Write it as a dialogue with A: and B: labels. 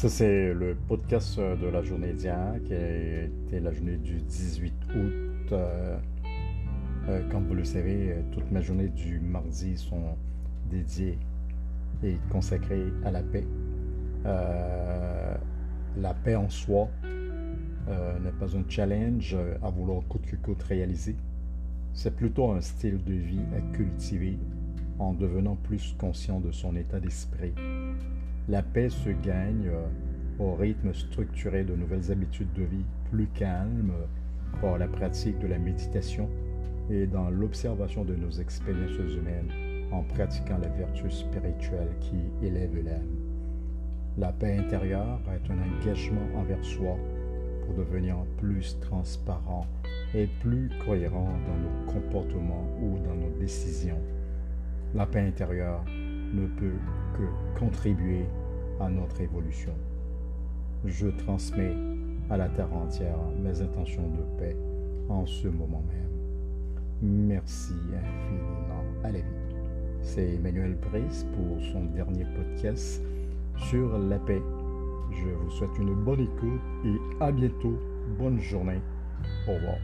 A: Ça, c'est le podcast de la journée d'hier, qui était la journée du 18 août. Euh, euh, comme vous le savez, toutes mes journées du mardi sont dédiées et consacrées à la paix. Euh, la paix en soi n'est pas un challenge à vouloir coûte que coûte réaliser. C'est plutôt un style de vie à cultiver en devenant plus conscient de son état d'esprit la paix se gagne euh, au rythme structuré de nouvelles habitudes de vie plus calmes par la pratique de la méditation et dans l'observation de nos expériences humaines en pratiquant la vertu spirituelle qui élève l'âme. La paix intérieure est un engagement envers soi pour devenir plus transparent et plus cohérent dans nos comportements ou dans nos décisions. La paix intérieure ne peut que contribuer à notre évolution. Je transmets à la terre entière mes intentions de paix en ce moment même. Merci infiniment. Allez vite. C'est Emmanuel Brice pour son dernier podcast sur la paix. Je vous souhaite une bonne écoute et à bientôt. Bonne journée. Au revoir.